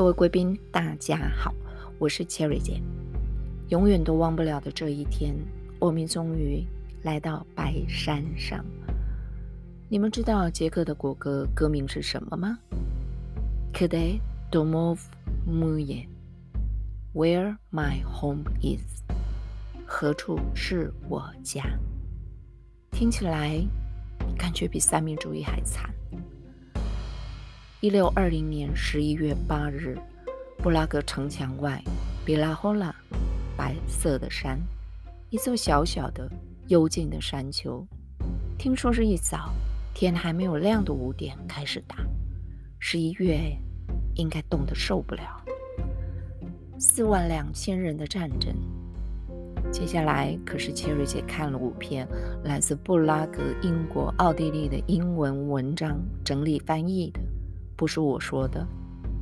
各位贵宾，大家好，我是 Cherry 姐。永远都忘不了的这一天，我们终于来到白山上。你们知道杰克的国歌歌名是什么吗？Kde domov moje, Where my home is？何处是我家？听起来感觉比三民主义还惨。一六二零年十一月八日，布拉格城墙外，比拉霍拉，白色的山，一座小小的、幽静的山丘。听说是一早，天还没有亮的五点开始打。十一月应该冻得受不了。四万两千人的战争。接下来可是切瑞姐看了五篇来自布拉格、英国、奥地利的英文文章，整理翻译的。不是我说的，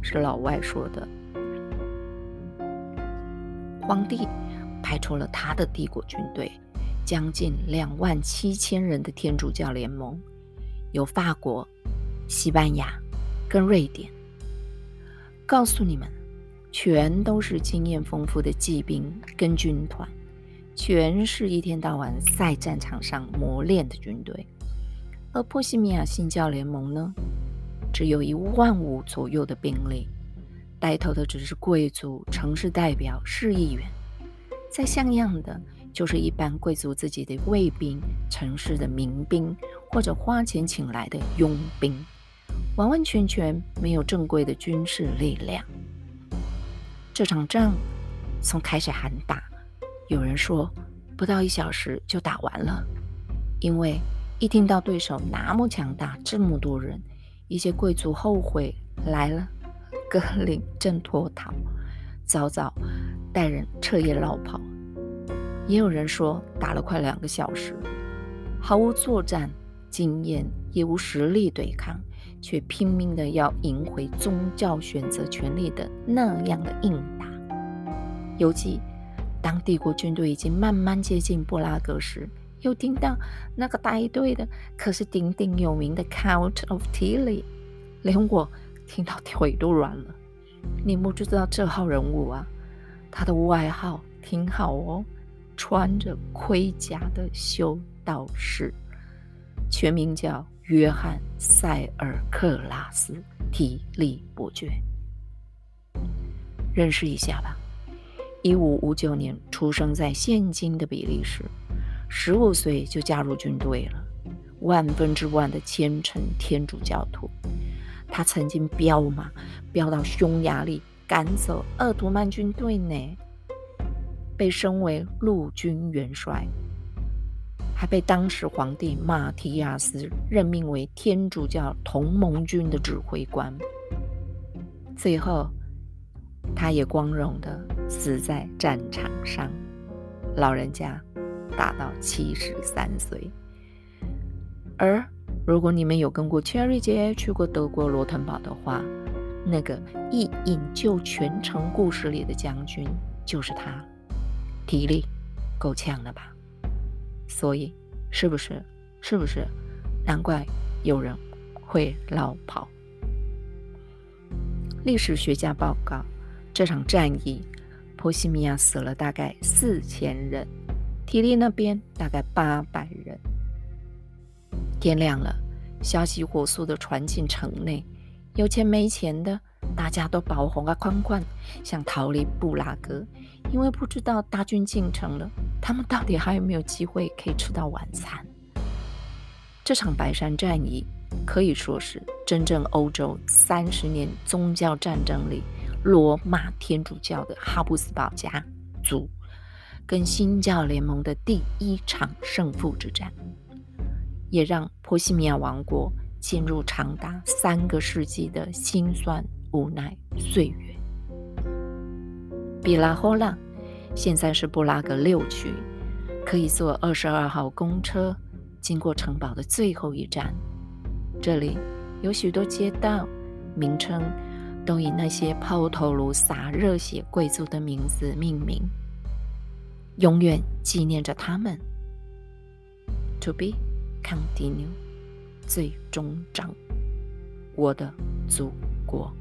是老外说的。皇帝派出了他的帝国军队，将近两万七千人的天主教联盟，有法国、西班牙跟瑞典。告诉你们，全都是经验丰富的骑兵跟军团，全是一天到晚在战场上磨练的军队。而波西米亚新教联盟呢？只有一万五左右的兵力，带头的只是贵族、城市代表、市议员，再像样的就是一般贵族自己的卫兵、城市的民兵或者花钱请来的佣兵，完完全全没有正规的军事力量。这场仗从开始喊打，有人说不到一小时就打完了，因为一听到对手那么强大，这么多人。一些贵族后悔来了，各领正脱逃，早早带人彻夜绕跑。也有人说打了快两个小时，毫无作战经验，也无实力对抗，却拼命的要赢回宗教选择权利的那样的硬打。尤其当帝国军队已经慢慢接近布拉格时。又听到那个带队的可是鼎鼎有名的 Count of Tilly，连我听到腿都软了。你不知道这号人物啊，他的外号挺好哦，穿着盔甲的修道士，全名叫约翰塞尔克拉斯提利伯爵，认识一下吧。一五五九年出生在现今的比利时。十五岁就加入军队了，万分之万的虔诚天主教徒。他曾经飙马飙到匈牙利，赶走鄂图曼军队呢，被升为陆军元帅，还被当时皇帝马提亚斯任命为天主教同盟军的指挥官。最后，他也光荣的死在战场上，老人家。达到七十三岁，而如果你们有跟过 Cherry 姐去过德国罗滕堡的话，那个一引救全城故事里的将军就是他，体力够呛了吧？所以是不是？是不是？难怪有人会老跑。历史学家报告，这场战役，波西米亚死了大概四千人。提利那边大概八百人。天亮了，消息火速的传进城内，有钱没钱的，大家都保红啊宽宽，想逃离布拉格，因为不知道大军进城了，他们到底还有没有机会可以吃到晚餐？这场白山战役可以说是真正欧洲三十年宗教战争里，罗马天主教的哈布斯堡家族。跟新教联盟的第一场胜负之战，也让波西米亚王国进入长达三个世纪的辛酸无奈岁月。比拉霍拉现在是布拉格六区，可以坐二十二号公车经过城堡的最后一站。这里有许多街道，名称都以那些抛头颅洒热血贵族的名字命名。永远纪念着他们。To be continue，最终章，我的祖国。